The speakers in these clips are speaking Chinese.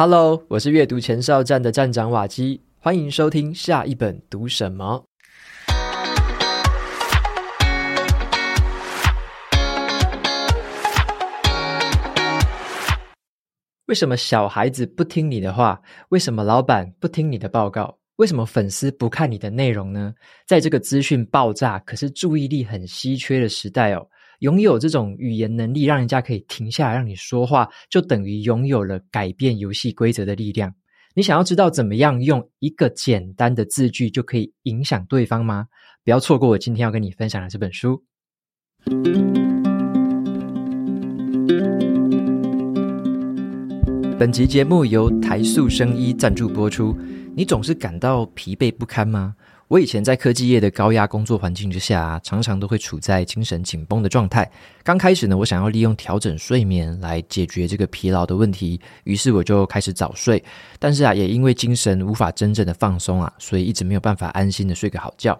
Hello，我是阅读前哨站的站长瓦基，欢迎收听下一本读什么。为什么小孩子不听你的话？为什么老板不听你的报告？为什么粉丝不看你的内容呢？在这个资讯爆炸，可是注意力很稀缺的时代哦。拥有这种语言能力，让人家可以停下来让你说话，就等于拥有了改变游戏规则的力量。你想要知道怎么样用一个简单的字句就可以影响对方吗？不要错过我今天要跟你分享的这本书。本集节目由台塑生医赞助播出。你总是感到疲惫不堪吗？我以前在科技业的高压工作环境之下，常常都会处在精神紧绷的状态。刚开始呢，我想要利用调整睡眠来解决这个疲劳的问题，于是我就开始早睡。但是啊，也因为精神无法真正的放松啊，所以一直没有办法安心的睡个好觉。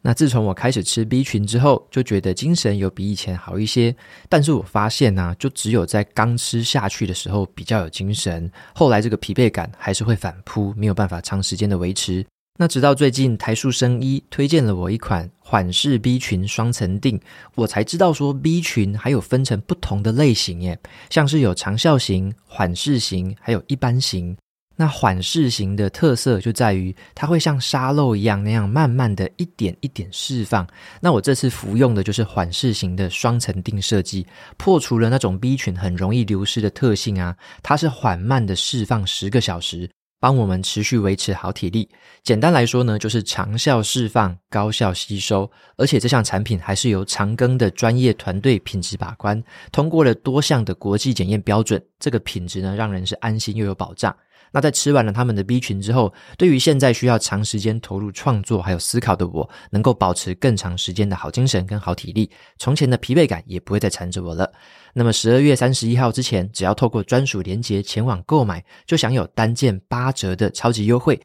那自从我开始吃 B 群之后，就觉得精神有比以前好一些。但是我发现呢、就只有在刚吃下去的时候比较有精神，后来这个疲惫感还是会反扑，没有办法长时间的维持。那直到最近台塑生医推荐了我一款缓释 B 群双层錠，我才知道说 B 群还有分成不同的类型耶，像是有长效型、缓释型，还有一般型。那缓释型的特色就在于它会像沙漏一样那样慢慢的一点一点释放。那我这次服用的就是缓释型的双层錠设计，破除了那种 B 群很容易流失的特性啊，它是缓慢的释放十个小时。帮我们持续维持好体力。简单来说呢，就是长效释放、高效吸收，而且这项产品还是由长庚的专业团队品质把关，通过了多项的国际检验标准。这个品质呢，让人是安心又有保障。那在吃完了他们的 B 群之后，对于现在需要长时间投入创作还有思考的我，能够保持更长时间的好精神跟好体力，从前的疲惫感也不会再缠着我了。那么十二月三十一号之前，只要透过专属链接前往购买，就享有单件八折的超级优惠。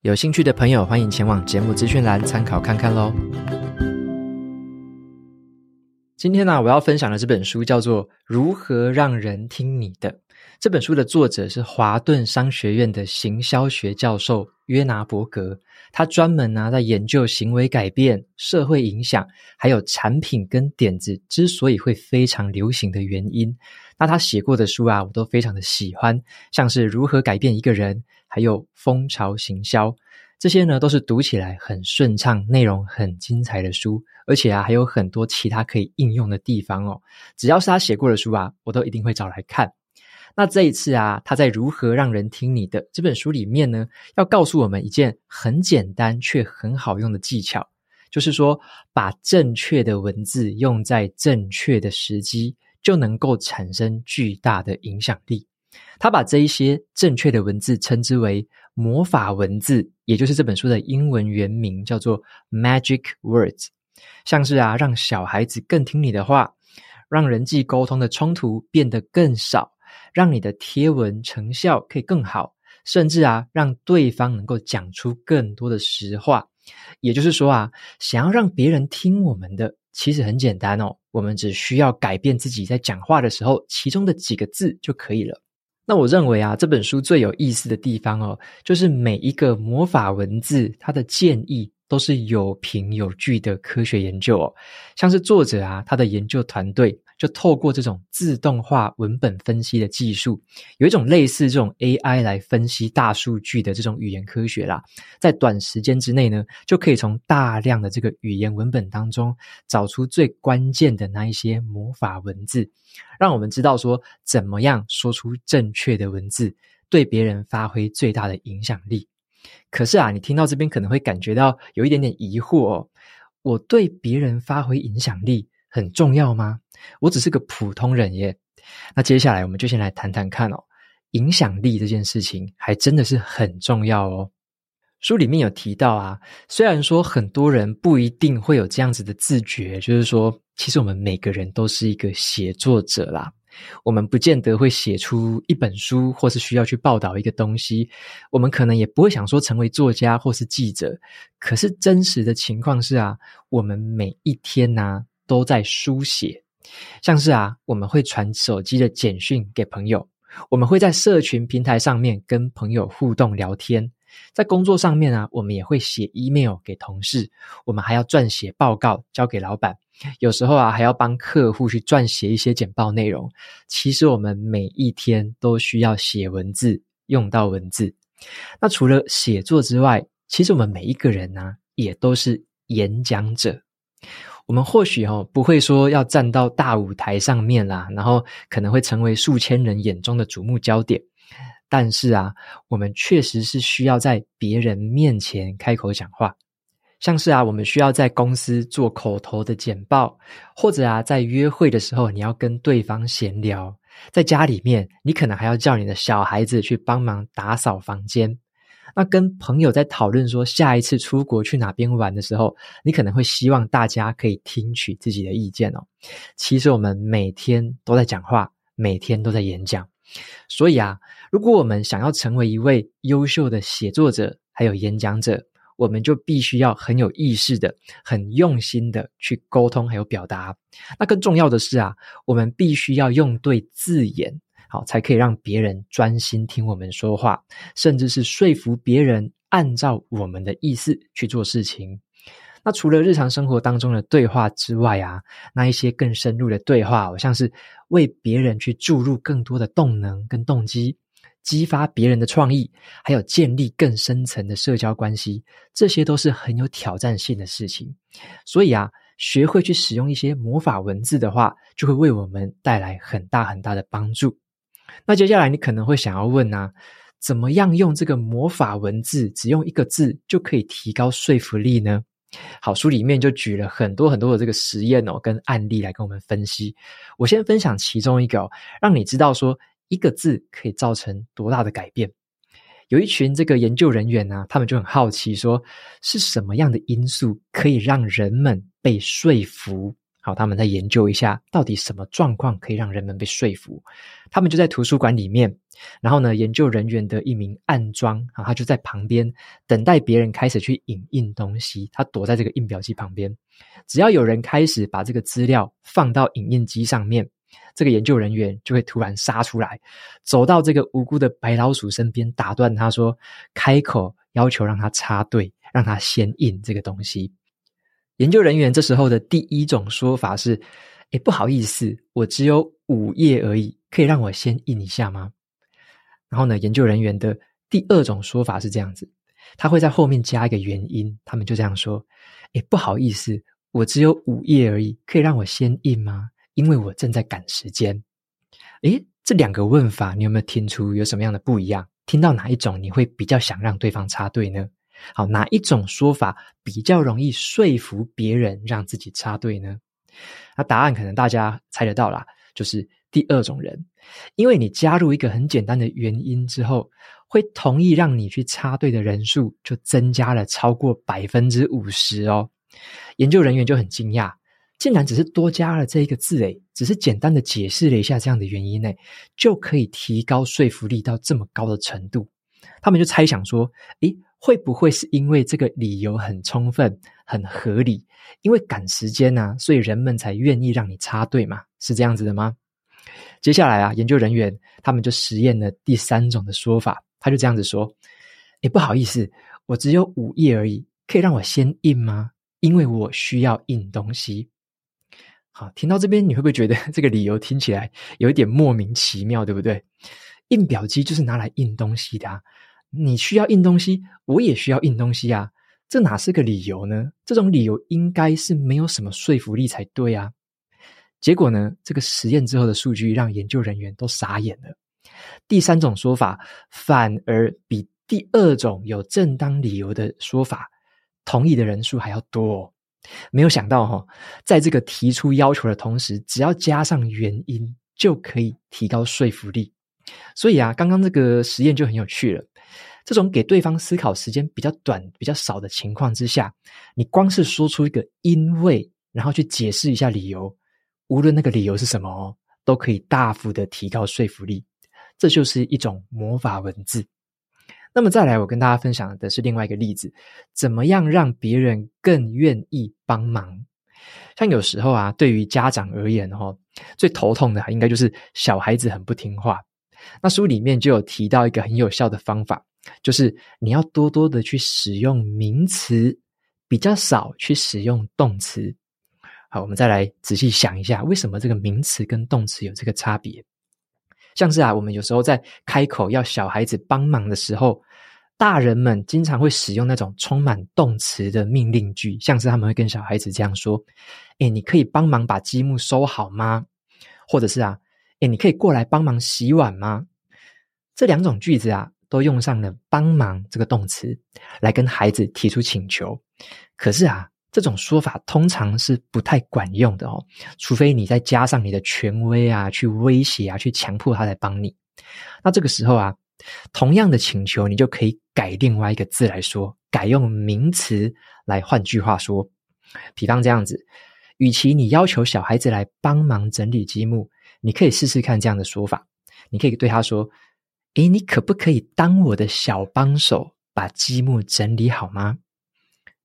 有兴趣的朋友，欢迎前往节目资讯栏参考看看喽。今天呢、我要分享的这本书叫做《如何让人听你的》。这本书的作者是华顿商学院的行销学教授约拿伯格，他专门呢在研究行为改变、社会影响，还有产品跟点子之所以会非常流行的原因。那他写过的书啊，我都非常的喜欢，像是如何改变一个人，还有蜂巢行销，这些呢都是读起来很顺畅、内容很精彩的书，而且啊还有很多其他可以应用的地方哦。只要是他写过的书啊，我都一定会找来看。那这一次啊，他在《如何让人听你的》这本书里面呢，要告诉我们一件很简单却很好用的技巧，就是说，把正确的文字用在正确的时机，就能够产生巨大的影响力。他把这一些正确的文字称之为魔法文字，也就是这本书的英文原名叫做 Magic Words，像是啊，让小孩子更听你的话，让人际沟通的冲突变得更少。让你的贴文成效可以更好，甚至啊，让对方能够讲出更多的实话。也就是说啊，想要让别人听我们的，其实很简单哦，我们只需要改变自己在讲话的时候其中的几个字就可以了。那我认为啊，这本书最有意思的地方哦，就是每一个魔法文字，它的建议都是有凭有据的科学研究哦，像是作者啊，他的研究团队。就透过这种自动化文本分析的技术，有一种类似这种 AI 来分析大数据的这种语言科学啦，在短时间之内呢，就可以从大量的这个语言文本当中找出最关键的那一些魔法文字，让我们知道说怎么样说出正确的文字，对别人发挥最大的影响力。可是啊，你听到这边可能会感觉到有一点点疑惑哦，我对别人发挥影响力很重要吗？我只是个普通人耶。那接下来我们就先来谈谈看哦，影响力这件事情还真的是很重要哦。书里面有提到啊，虽然说很多人不一定会有这样子的自觉，就是说，其实我们每个人都是一个写作者啦。我们不见得会写出一本书，或是需要去报道一个东西。我们可能也不会想说成为作家或是记者。可是真实的情况是啊，我们每一天呢、都在书写，像是啊，我们会传手机的简讯给朋友，我们会在社群平台上面跟朋友互动聊天，在工作上面啊，我们也会写 email 给同事，我们还要撰写报告交给老板，有时候啊还要帮客户去撰写一些简报内容。其实我们每一天都需要写文字，用到文字。那除了写作之外，其实我们每一个人呢、也都是演讲者。我们或许哦不会说要站到大舞台上面啦，然后可能会成为数千人眼中的瞩目焦点。但是啊，我们确实是需要在别人面前开口讲话。像是啊，我们需要在公司做口头的简报，或者啊，在约会的时候你要跟对方闲聊。在家里面，你可能还要叫你的小孩子去帮忙打扫房间。那跟朋友在讨论说下一次出国去哪边玩的时候，你可能会希望大家可以听取自己的意见哦。其实我们每天都在讲话，每天都在演讲。所以啊，如果我们想要成为一位优秀的写作者，还有演讲者，我们就必须要很有意识的、很用心的去沟通还有表达。那更重要的是啊，我们必须要用对字眼。好，才可以让别人专心听我们说话，甚至是说服别人按照我们的意思去做事情。那除了日常生活当中的对话之外啊，那一些更深入的对话，好像是为别人去注入更多的动能跟动机，激发别人的创意，还有建立更深层的社交关系，这些都是很有挑战性的事情。所以啊，学会去使用一些魔法文字的话，就会为我们带来很大很大的帮助。那接下来你可能会想要问啊，怎么样用这个魔法文字，只用一个字就可以提高说服力呢？好，书里面就举了很多很多的这个实验哦，跟案例来跟我们分析。我先分享其中一个哦，让你知道说一个字可以造成多大的改变。有一群这个研究人员呢，他们就很好奇说，是什么样的因素可以让人们被说服？好，他们再研究一下，到底什么状况可以让人们被说服？他们就在图书馆里面，然后呢，研究人员的一名暗装啊，他就在旁边等待别人开始去影印东西。他躲在这个印表机旁边，只要有人开始把这个资料放到影印机上面，这个研究人员就会突然杀出来，走到这个无辜的白老鼠身边，打断他说，开口要求让他插队，让他先印这个东西。研究人员这时候的第一种说法是：“诶，不好意思，我只有五页而已，可以让我先印一下吗？”然后呢，研究人员的第二种说法是这样子，他会在后面加一个原因，他们就这样说：“诶，不好意思，我只有五页而已，可以让我先印吗？因为我正在赶时间。”诶，这两个问法，你有没有听出有什么样的不一样？听到哪一种，你会比较想让对方插队呢？好，哪一种说法比较容易说服别人让自己插队呢？那答案可能大家猜得到啦，就是第二种人，因为你加入一个很简单的原因之后，会同意让你去插队的人数就增加了超过百分之五十哦。研究人员就很惊讶，竟然只是多加了这一个字，诶，只是简单的解释了一下这样的原因，诶，就可以提高说服力到这么高的程度。他们就猜想说，诶。会不会是因为这个理由很充分、很合理？因为赶时间啊，所以人们才愿意让你插队嘛？是这样子的吗？接下来啊，研究人员他们就实验了第三种的说法，他就这样子说：“诶，不好意思，我只有五页而已，可以让我先印吗？因为我需要印东西。”好，听到这边你会不会觉得 这个理由听起来有一点莫名其妙，对不对？印表机就是拿来印东西的啊。你需要印东西，我也需要印东西啊，这哪是个理由呢？这种理由应该是没有什么说服力才对啊。结果呢，这个实验之后的数据让研究人员都傻眼了。第三种说法反而比第二种有正当理由的说法，同意的人数还要多哦。没有想到哈，在这个提出要求的同时，只要加上原因，就可以提高说服力。所以啊，刚刚这个实验就很有趣了。这种给对方思考时间比较短、比较少的情况之下，你光是说出一个因为，然后去解释一下理由，无论那个理由是什么哦，都可以大幅的提高说服力。这就是一种魔法文字。那么再来，我跟大家分享的是另外一个例子：怎么样让别人更愿意帮忙？像有时候啊，对于家长而言，哈，最头痛的应该就是小孩子很不听话。那书里面就有提到一个很有效的方法，就是你要多多的去使用名词，比较少去使用动词。好，我们再来仔细想一下，为什么这个名词跟动词有这个差别？像是啊，我们有时候在开口要小孩子帮忙的时候，大人们经常会使用那种充满动词的命令句，像是他们会跟小孩子这样说：“诶，你可以帮忙把积木收好吗？”或者是啊，“诶，你可以过来帮忙洗碗吗？”这两种句子啊，都用上了“帮忙”这个动词来跟孩子提出请求。可是啊，这种说法通常是不太管用的哦，除非你再加上你的权威啊，去威胁啊，去强迫他来帮你。那这个时候啊，同样的请求，你就可以改另外一个字来说，改用名词来。换句话说，比方这样子，与其你要求小孩子来帮忙整理积木，你可以试试看这样的说法。你可以对他说：“诶，你可不可以当我的小帮手，把积木整理好吗？”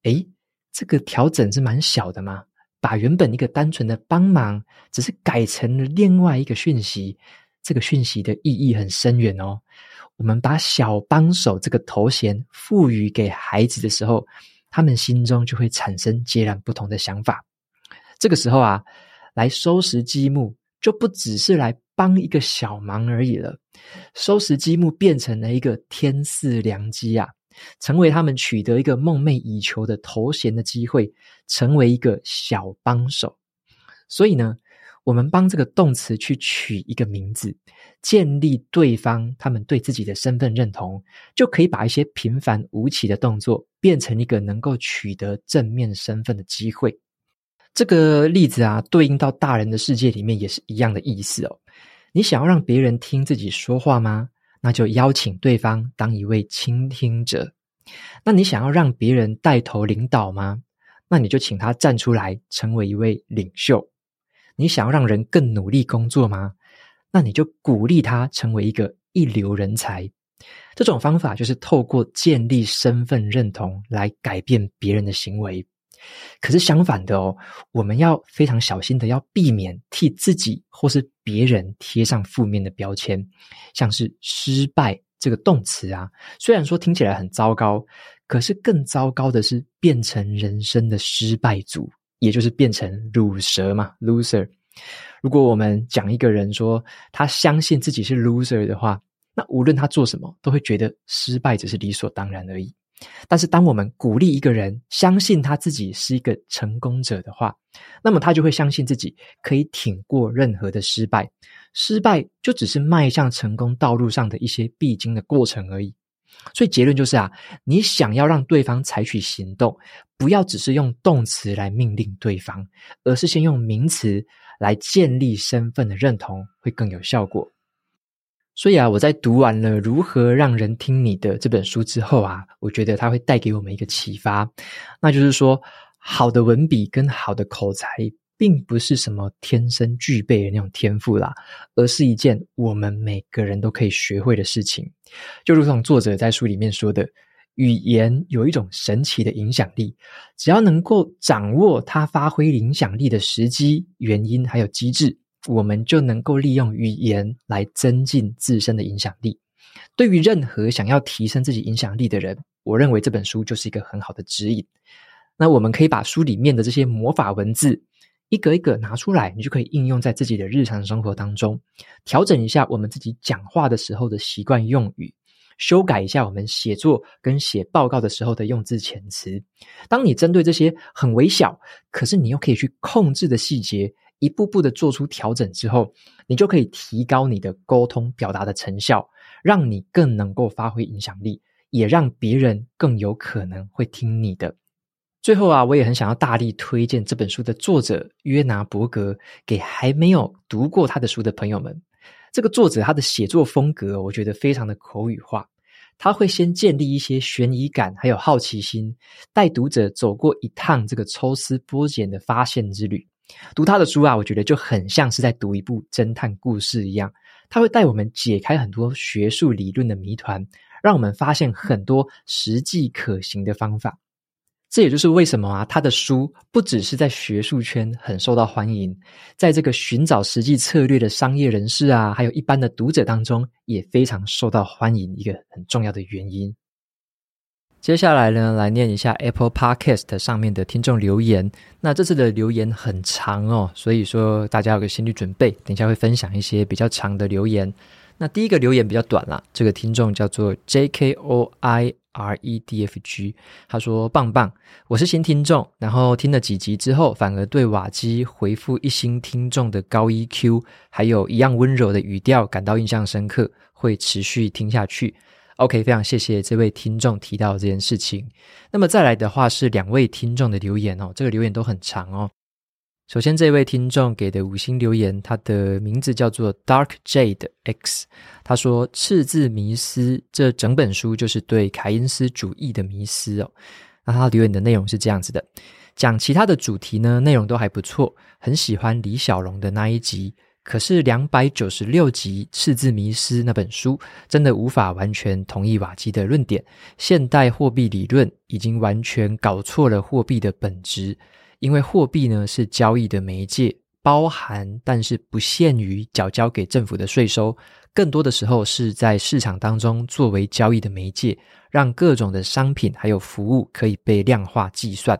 诶。这个调整是蛮小的嘛，把原本一个单纯的帮忙，只是改成了另外一个讯息。这个讯息的意义很深远哦。我们把小帮手这个头衔赋予给孩子的时候，他们心中就会产生截然不同的想法。这个时候啊，来收拾积木就不只是来帮一个小忙而已了，收拾积木变成了一个天赐良机啊。成为他们取得一个梦寐以求的头衔的机会，成为一个小帮手。所以呢，我们帮这个动词去取一个名字，建立对方他们对自己的身份认同，就可以把一些平凡无奇的动作变成一个能够取得正面身份的机会。这个例子啊，对应到大人的世界里面也是一样的意思哦。你想要让别人听自己说话吗？那就邀请对方当一位倾听者。那你想要让别人带头领导吗？那你就请他站出来成为一位领袖。你想要让人更努力工作吗？那你就鼓励他成为一个一流人才。这种方法就是透过建立身份认同来改变别人的行为。可是相反的哦，我们要非常小心的要避免替自己或是别人贴上负面的标签，像是失败这个动词啊，虽然说听起来很糟糕，可是更糟糕的是变成人生的失败组，也就是变成鲁蛇嘛，loser。如果我们讲一个人说他相信自己是 loser 的话，那无论他做什么，都会觉得失败只是理所当然而已。但是，当我们鼓励一个人相信他自己是一个成功者的话，那么他就会相信自己可以挺过任何的失败。失败就只是迈向成功道路上的一些必经的过程而已。所以结论就是啊，你想要让对方采取行动，不要只是用动词来命令对方，而是先用名词来建立身份的认同，会更有效果。所以啊，我在读完了《如何让人听你的》这本书之后啊，我觉得它会带给我们一个启发，那就是说，好的文笔跟好的口才，并不是什么天生具备的那种天赋啦，而是一件我们每个人都可以学会的事情。就如同作者在书里面说的，语言有一种神奇的影响力，只要能够掌握它发挥影响力的时机、原因还有机制。我们就能够利用语言来增进自身的影响力。对于任何想要提升自己影响力的人，我认为这本书就是一个很好的指引。那我们可以把书里面的这些魔法文字一个一个拿出来，你就可以应用在自己的日常生活当中，调整一下我们自己讲话的时候的习惯用语，修改一下我们写作跟写报告的时候的用字遣词。当你针对这些很微小，可是你又可以去控制的细节，一步步的做出调整之后，你就可以提高你的沟通表达的成效，让你更能够发挥影响力，也让别人更有可能会听你的。最后啊，我也很想要大力推荐这本书的作者约拿伯格给还没有读过他的书的朋友们。这个作者他的写作风格，我觉得非常的口语化，他会先建立一些悬疑感，还有好奇心，带读者走过一趟这个抽丝剥茧的发现之旅。读他的书啊，我觉得就很像是在读一部侦探故事一样。他会带我们解开很多学术理论的谜团，让我们发现很多实际可行的方法。这也就是为什么啊，他的书不只是在学术圈很受到欢迎，在这个寻找实际策略的商业人士啊，还有一般的读者当中，也非常受到欢迎。一个很重要的原因。接下来呢，来念一下 Apple Podcast 上面的听众留言。那这次的留言很长哦，所以说大家有个心理准备，等一下会分享一些比较长的留言。那第一个留言比较短啦，这个听众叫做 J K O I R E D F G，他说棒棒，我是新听众，然后听了几集之后，反而对瓦基回复一星听众的高 EQ，还有一样温柔的语调感到印象深刻，会持续听下去。OK，非常谢谢这位听众提到这件事情。那么再来的话是两位听众的留言哦，这个留言都很长哦。首先，这位听众给的五星留言，他的名字叫做 Dark Jade X。他说：“赤字迷思，这整本书就是对凯因斯主义的迷思哦。”那他留言的内容是这样子的：讲其他的主题呢，内容都还不错，很喜欢李小龙的那一集。可是两百九十六集《赤字迷思》那本书，真的无法完全同意瓦基的论点。现代货币理论已经完全搞错了货币的本质。因为货币呢是交易的媒介，包含但是不限于缴交给政府的税收，更多的时候是在市场当中作为交易的媒介，让各种的商品还有服务可以被量化计算。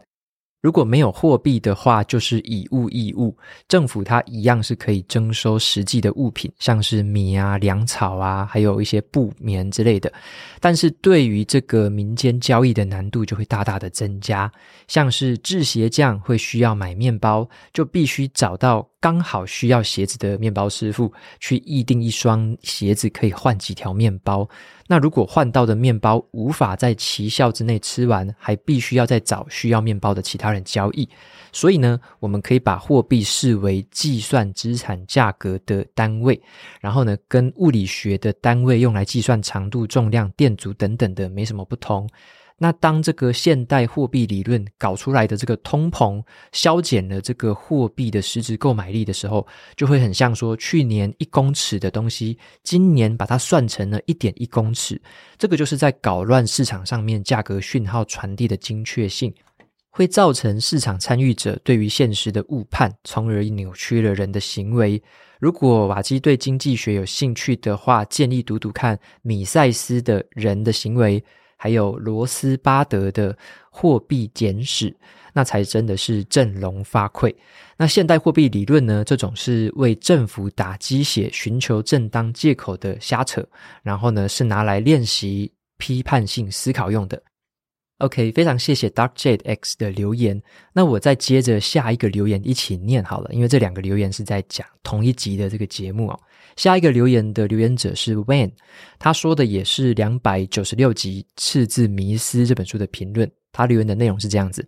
如果没有货币的话，就是以物易物，政府它一样是可以征收实际的物品，像是米啊、粮草啊，还有一些布棉之类的。但是对于这个民间交易的难度就会大大的增加，像是制鞋匠会需要买面包，就必须找到刚好需要鞋子的面包师傅，去议定一双鞋子可以换几条面包。那如果换到的面包无法在奇效之内吃完，还必须要再找需要面包的其他人交易。所以呢，我们可以把货币视为计算资产价格的单位，然后呢，跟物理学的单位用来计算长度、重量、电阻等等的没什么不同。那当这个现代货币理论搞出来的这个通膨消减了这个货币的实质购买力的时候，就会很像说去年一公尺的东西，今年把它算成了一点一公尺，这个就是在搞乱市场上面价格讯号传递的精确性，会造成市场参与者对于现实的误判，从而扭曲了人的行为。如果瓦基对经济学有兴趣的话，建议读读看米塞斯的人的行为。还有罗斯巴德的货币简史，那才真的是振聋发聩。那现代货币理论呢？这种是为政府打鸡血、寻求正当借口的瞎扯，然后呢，是拿来练习批判性思考用的。OK，非常谢谢 Dark Jade X 的留言。那我再接着下一个留言一起念好了，因为这两个留言是在讲同一集的这个节目哦。下一个留言的留言者是 w a n 他说的也是两百九十六集《赤字迷思》这本书的评论。他留言的内容是这样子：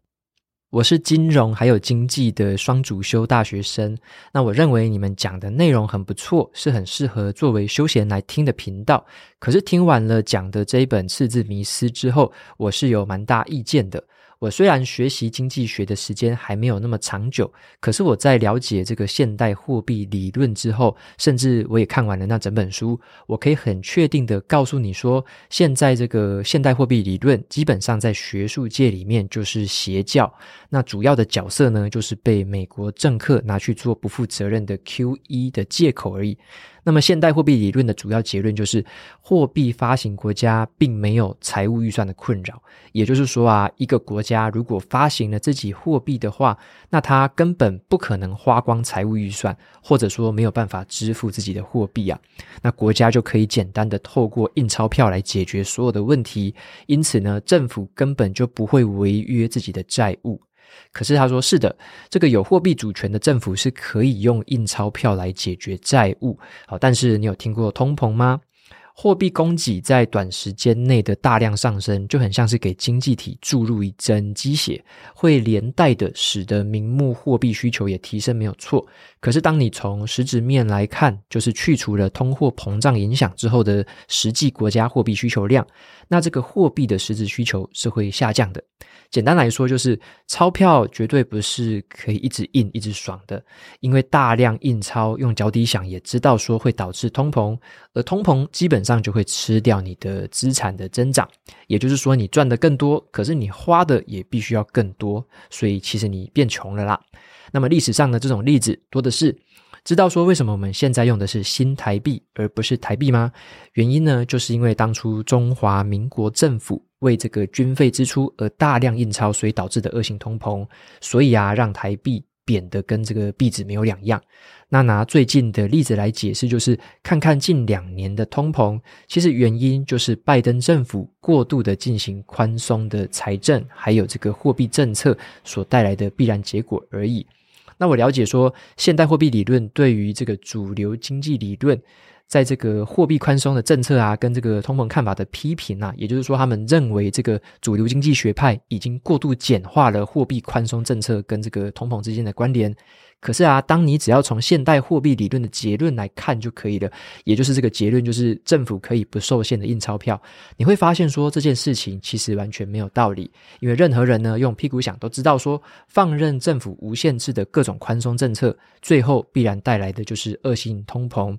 我是金融还有经济的双主修大学生，那我认为你们讲的内容很不错，是很适合作为休闲来听的频道。可是听完了讲的这一本《赤字迷思》之后，我是有蛮大意见的。我虽然学习经济学的时间还没有那么长久，可是我在了解这个现代货币理论之后，甚至我也看完了那整本书，我可以很确定的告诉你说，现在这个现代货币理论基本上在学术界里面就是邪教，那主要的角色呢，就是被美国政客拿去做不负责任的 QE 的借口而已。那么，现代货币理论的主要结论就是，货币发行国家并没有财务预算的困扰。也就是说啊，一个国家如果发行了自己货币的话，那它根本不可能花光财务预算，或者说没有办法支付自己的货币啊。那国家就可以简单的透过印钞票来解决所有的问题。因此呢，政府根本就不会违约自己的债务。可是他说是的，这个有货币主权的政府是可以用印钞票来解决债务。好，但是你有听过通膨吗？货币供给在短时间内的大量上升，就很像是给经济体注入一针鸡血，会连带的使得名目货币需求也提升，没有错。可是当你从实质面来看，就是去除了通货膨胀影响之后的实际国家货币需求量，那这个货币的实质需求是会下降的。简单来说，就是钞票绝对不是可以一直印、一直爽的，因为大量印钞用脚底想也知道说会导致通膨，而通膨基本上。上就会吃掉你的资产的增长。也就是说，你赚的更多，可是你花的也必须要更多，所以其实你变穷了啦。那么历史上的这种例子多的是。知道说为什么我们现在用的是新台币而不是台币吗？原因呢，就是因为当初中华民国政府为这个军费支出而大量印钞，所以导致的恶性通膨，所以啊，让台币贬得跟这个币值没有两样。那拿最近的例子来解释，就是看看近两年的通膨，其实原因就是拜登政府过度的进行宽松的财政，还有这个货币政策所带来的必然结果而已。那我了解说，现代货币理论对于这个主流经济理论，在这个货币宽松的政策啊，跟这个通膨看法的批评啊，也就是说，他们认为这个主流经济学派已经过度简化了货币宽松政策跟这个通膨之间的关联。可是啊，当你只要从现代货币理论的结论来看就可以了，也就是这个结论就是政府可以不受限的印钞票，你会发现说这件事情其实完全没有道理，因为任何人呢用屁股想都知道说，放任政府无限制的各种宽松政策，最后必然带来的就是恶性通膨。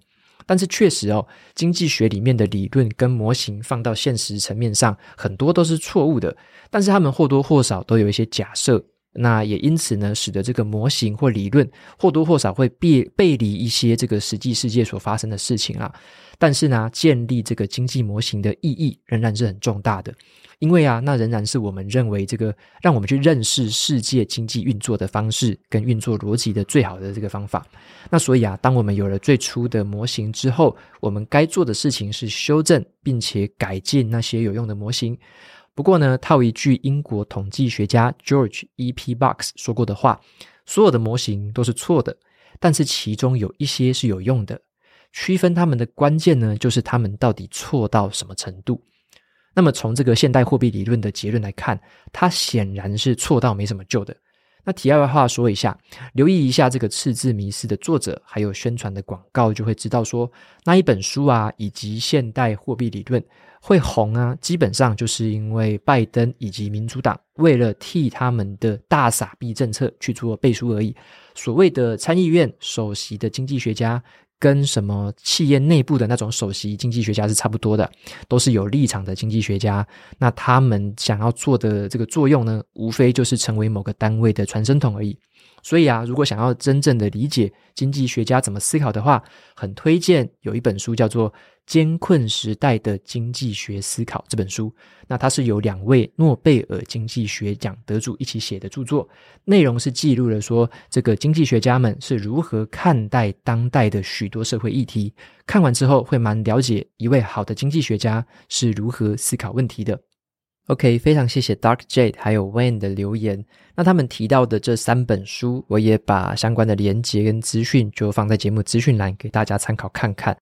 但是确实哦，经济学里面的理论跟模型放到现实层面上，很多都是错误的，但是他们或多或少都有一些假设。那也因此呢，使得这个模型或理论或多或少会背背离一些这个实际世界所发生的事情啊。但是呢，建立这个经济模型的意义仍然是很重大的，因为啊，那仍然是我们认为这个让我们去认识世界经济运作的方式跟运作逻辑的最好的这个方法。那所以啊，当我们有了最初的模型之后，我们该做的事情是修正并且改进那些有用的模型。不过呢，套一句英国统计学家 George E.P. Box 说过的话，所有的模型都是错的，但是其中有一些是有用的。区分它们的关键呢，就是它们到底错到什么程度。那么从这个现代货币理论的结论来看，它显然是错到没什么救的。那题外话说一下，留意一下这个赤字迷失的作者，还有宣传的广告，就会知道说，那一本书啊，以及现代货币理论会红啊，基本上就是因为拜登以及民主党为了替他们的大傻币政策去做背书而已。所谓的参议院首席的经济学家。跟什么企业内部的那种首席经济学家是差不多的，都是有立场的经济学家。那他们想要做的这个作用呢，无非就是成为某个单位的传声筒而已。所以啊，如果想要真正的理解经济学家怎么思考的话，很推荐有一本书叫做《艰困时代的经济学思考》这本书。那它是由两位诺贝尔经济学奖得主一起写的著作，内容是记录了说这个经济学家们是如何看待当代的许多社会议题。看完之后会蛮了解一位好的经济学家是如何思考问题的。OK，非常谢谢 Dark Jade 还有 Wayne 的留言。那他们提到的这三本书，我也把相关的连接跟资讯就放在节目资讯栏给大家参考看看。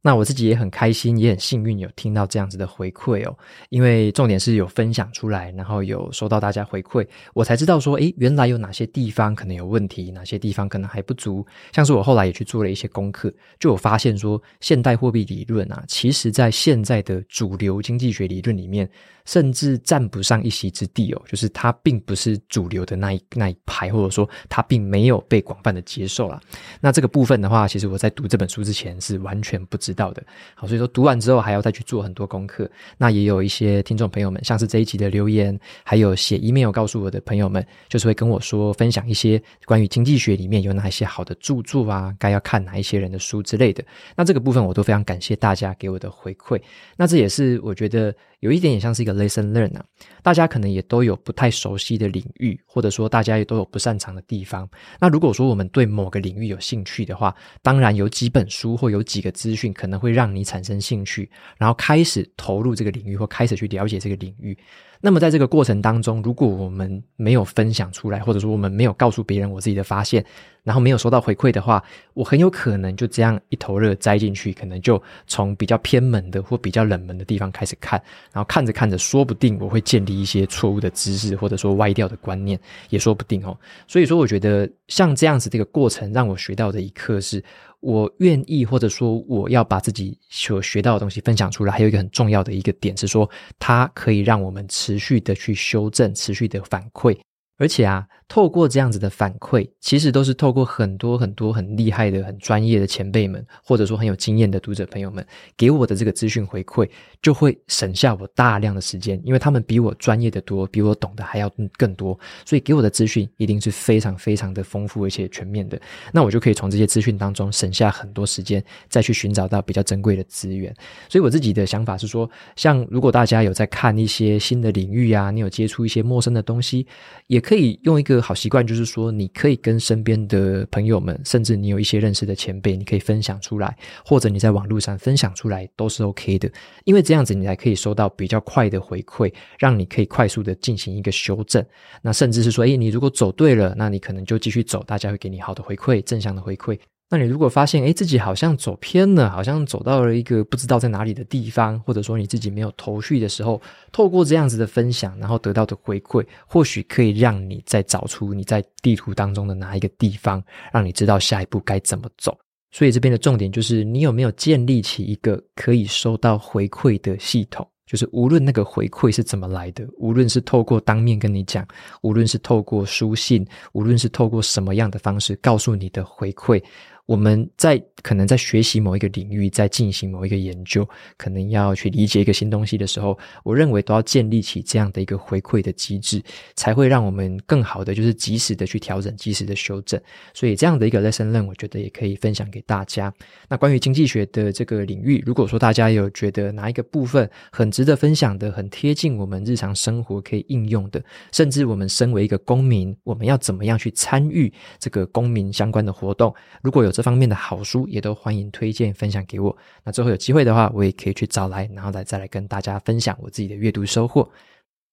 那我自己也很开心，也很幸运有听到这样子的回馈哦，因为重点是有分享出来，然后有收到大家回馈，我才知道说，诶，原来有哪些地方可能有问题，哪些地方可能还不足。像是我后来也去做了一些功课，就有发现说，现代货币理论啊，其实在现在的主流经济学理论里面，甚至占不上一席之地哦，就是它并不是主流的那一那一派，或者说它并没有被广泛的接受啦。那这个部分的话，其实我在读这本书之前是完全不知。知道的，好，所以说读完之后还要再去做很多功课。那也有一些听众朋友们，像是这一集的留言，还有写 email 告诉我的朋友们，就是会跟我说分享一些关于经济学里面有哪一些好的著作啊，该要看哪一些人的书之类的。那这个部分我都非常感谢大家给我的回馈。那这也是我觉得。有一点也像是一个 lesson learn 啊，大家可能也都有不太熟悉的领域，或者说大家也都有不擅长的地方。那如果说我们对某个领域有兴趣的话，当然有几本书或有几个资讯可能会让你产生兴趣，然后开始投入这个领域或开始去了解这个领域。那么在这个过程当中，如果我们没有分享出来，或者说我们没有告诉别人我自己的发现，然后没有收到回馈的话，我很有可能就这样一头热栽进去，可能就从比较偏门的或比较冷门的地方开始看，然后看着看着，说不定我会建立一些错误的知识，或者说歪掉的观念，也说不定哦。所以说，我觉得像这样子这个过程，让我学到的一课是。我愿意，或者说我要把自己所学到的东西分享出来，还有一个很重要的一个点是说，它可以让我们持续的去修正，持续的反馈。而且啊，透过这样子的反馈，其实都是透过很多很多很厉害的、很专业的前辈们，或者说很有经验的读者朋友们给我的这个资讯回馈，就会省下我大量的时间，因为他们比我专业的多，比我懂得还要更多，所以给我的资讯一定是非常非常的丰富而且全面的。那我就可以从这些资讯当中省下很多时间，再去寻找到比较珍贵的资源。所以我自己的想法是说，像如果大家有在看一些新的领域啊，你有接触一些陌生的东西，也。可以用一个好习惯，就是说，你可以跟身边的朋友们，甚至你有一些认识的前辈，你可以分享出来，或者你在网络上分享出来，都是 OK 的。因为这样子，你才可以收到比较快的回馈，让你可以快速的进行一个修正。那甚至是说，诶，你如果走对了，那你可能就继续走，大家会给你好的回馈，正向的回馈。那你如果发现，诶，自己好像走偏了，好像走到了一个不知道在哪里的地方，或者说你自己没有头绪的时候，透过这样子的分享，然后得到的回馈，或许可以让你再找出你在地图当中的哪一个地方，让你知道下一步该怎么走。所以这边的重点就是，你有没有建立起一个可以收到回馈的系统？就是无论那个回馈是怎么来的，无论是透过当面跟你讲，无论是透过书信，无论是透过什么样的方式告诉你的回馈。我们在可能在学习某一个领域，在进行某一个研究，可能要去理解一个新东西的时候，我认为都要建立起这样的一个回馈的机制，才会让我们更好的就是及时的去调整，及时的修正。所以这样的一个 lesson learn，我觉得也可以分享给大家。那关于经济学的这个领域，如果说大家有觉得哪一个部分很值得分享的，很贴近我们日常生活可以应用的，甚至我们身为一个公民，我们要怎么样去参与这个公民相关的活动，如果有。这方面的好书也都欢迎推荐分享给我。那最后有机会的话，我也可以去找来，然后再再来跟大家分享我自己的阅读收获。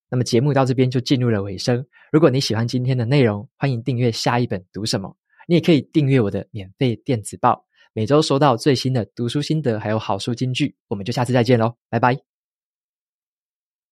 那么节目到这边就进入了尾声。如果你喜欢今天的内容，欢迎订阅下一本读什么。你也可以订阅我的免费电子报，每周收到最新的读书心得还有好书金句。我们就下次再见喽，拜拜。